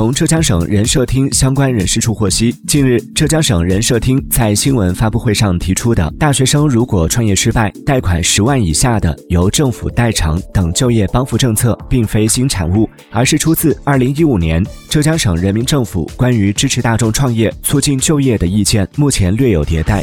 从浙江省人社厅相关人士处获悉近日浙江省人社厅在新闻发布会上提出的大学生如果创业失败贷款十万以下的由政府代偿等就业帮扶政策并非新产物而是出自二零一五年浙江省人民政府关于支持大众创业促进就业的意见目前略有迭代。